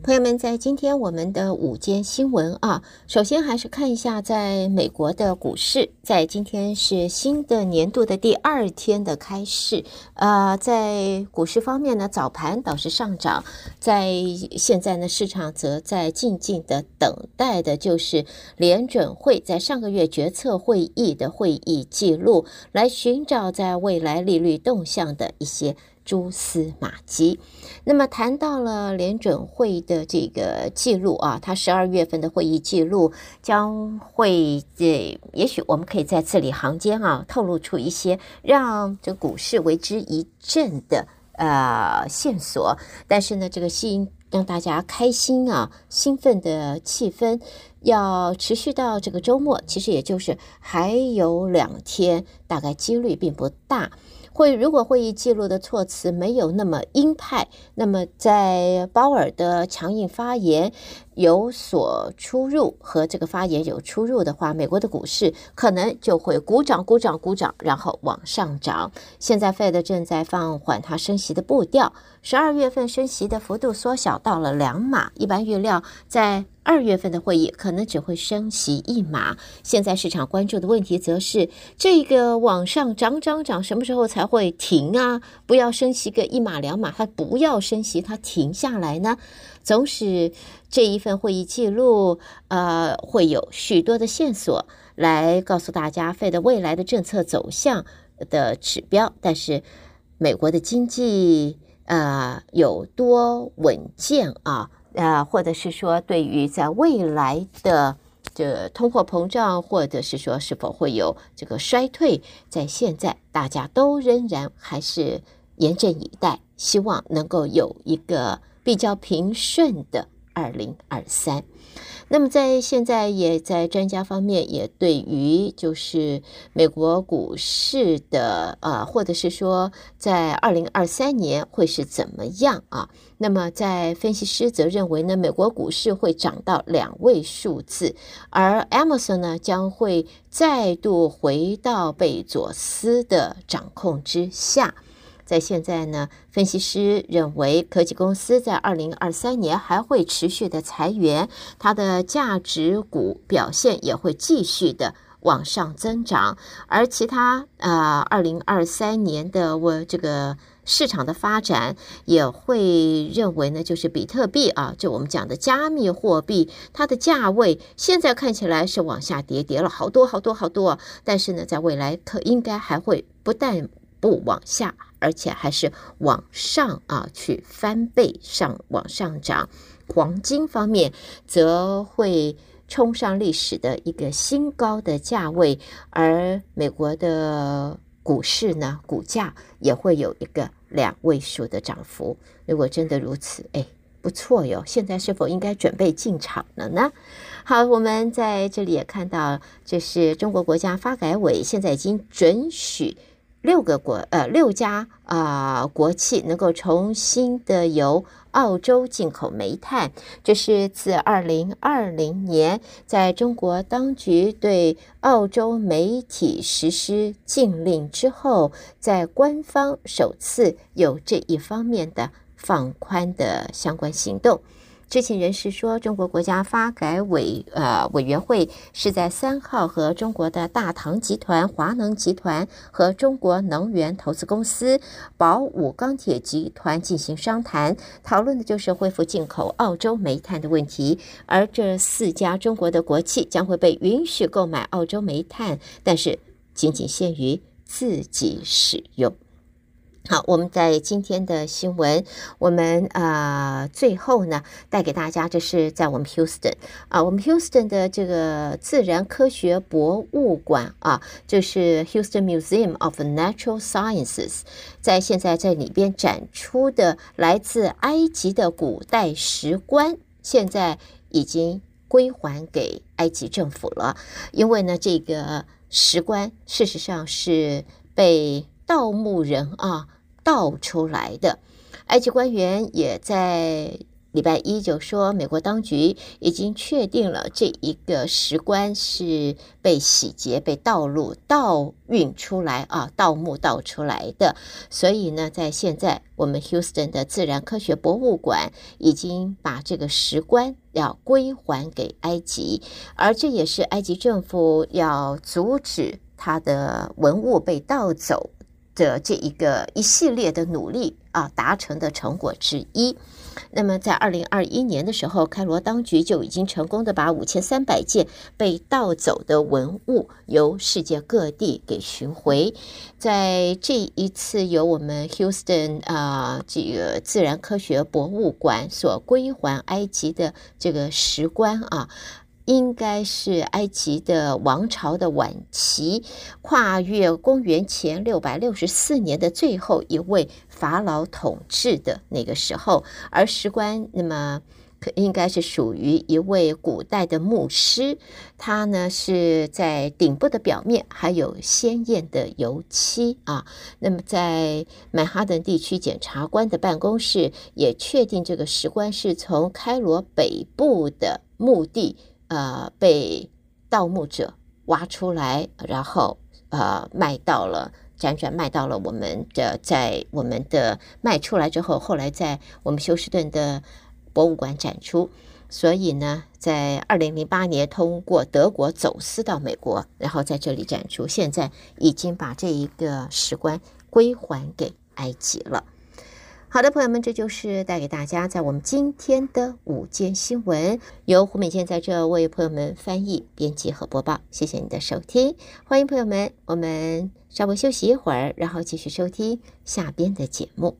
朋友们，在今天我们的午间新闻啊，首先还是看一下在美国的股市，在今天是新的年度的第二天的开市，呃，在股市方面呢，早盘倒是上涨，在现在呢，市场则在静静的等待的就是联准会在上个月决策会议的会议记录，来寻找在未来利率动向的一些。蛛丝马迹。那么谈到了联准会的这个记录啊，它十二月份的会议记录将会这，也许我们可以在字里行间啊透露出一些让这股市为之一振的呃线索。但是呢，这个心让大家开心啊兴奋的气氛要持续到这个周末，其实也就是还有两天，大概几率并不大。会，如果会议记录的措辞没有那么鹰派，那么在鲍尔的强硬发言有所出入，和这个发言有出入的话，美国的股市可能就会鼓掌、鼓掌、鼓掌，然后往上涨。现在 Fed 正在放缓它升息的步调，十二月份升息的幅度缩小到了两码，一般预料在。二月份的会议可能只会升息一码，现在市场关注的问题则是这个往上涨涨涨，什么时候才会停啊？不要升息个一码两码，它不要升息，它停下来呢？总是这一份会议记录，呃，会有许多的线索来告诉大家费的未来的政策走向的指标，但是美国的经济呃有多稳健啊？呃，或者是说，对于在未来的这通货膨胀，或者是说是否会有这个衰退，在现在大家都仍然还是严阵以待，希望能够有一个比较平顺的二零二三。那么在现在也在专家方面也对于就是美国股市的呃，或者是说在二零二三年会是怎么样啊？那么在分析师则认为呢，美国股市会涨到两位数字，而 Amazon 呢将会再度回到贝佐斯的掌控之下。在现在呢，分析师认为科技公司在二零二三年还会持续的裁员，它的价值股表现也会继续的往上增长，而其他呃二零二三年的我这个市场的发展也会认为呢，就是比特币啊，就我们讲的加密货币，它的价位现在看起来是往下跌，跌了好多好多好多，但是呢，在未来可应该还会不但不往下。而且还是往上啊，去翻倍上往上涨。黄金方面则会冲上历史的一个新高的价位，而美国的股市呢，股价也会有一个两位数的涨幅。如果真的如此，哎，不错哟。现在是否应该准备进场了呢？好，我们在这里也看到，这是中国国家发改委现在已经准许。六个国呃六家啊、国企能够重新的由澳洲进口煤炭，这是自二零二零年在中国当局对澳洲媒体实施禁令之后，在官方首次有这一方面的放宽的相关行动。知情人士说，中国国家发改委呃委员会是在三号和中国的大唐集团、华能集团和中国能源投资公司、宝武钢铁集团进行商谈，讨论的就是恢复进口澳洲煤炭的问题。而这四家中国的国企将会被允许购买澳洲煤炭，但是仅仅限于自己使用。好，我们在今天的新闻，我们啊、呃、最后呢带给大家，这是在我们 Houston 啊，我们 Houston 的这个自然科学博物馆啊，就是 Houston Museum of Natural Sciences，在现在在里边展出的来自埃及的古代石棺，现在已经归还给埃及政府了，因为呢这个石棺事实上是被盗墓人啊。盗出来的，埃及官员也在礼拜一就说，美国当局已经确定了这一个石棺是被洗劫、被盗录、盗运出来啊，盗墓盗出来的。所以呢，在现在，我们 Houston 的自然科学博物馆已经把这个石棺要归还给埃及，而这也是埃及政府要阻止他的文物被盗走的这一个一系列的努力啊达成的成果之一。那么，在二零二一年的时候，开罗当局就已经成功的把五千三百件被盗走的文物由世界各地给寻回。在这一次由我们 Houston 啊这个自然科学博物馆所归还埃及的这个石棺啊。应该是埃及的王朝的晚期，跨越公元前六百六十四年的最后一位法老统治的那个时候，而石棺那么应该是属于一位古代的牧师，他呢是在顶部的表面还有鲜艳的油漆啊。那么在曼哈顿地区检察官的办公室也确定，这个石棺是从开罗北部的墓地。呃，被盗墓者挖出来，然后呃卖到了，辗转卖到了我们的，在我们的卖出来之后，后来在我们休斯顿的博物馆展出。所以呢，在二零零八年通过德国走私到美国，然后在这里展出。现在已经把这一个石棺归还给埃及了。好的，朋友们，这就是带给大家在我们今天的午间新闻，由胡美健在这为朋友们翻译、编辑和播报。谢谢你的收听，欢迎朋友们，我们稍微休息一会儿，然后继续收听下边的节目。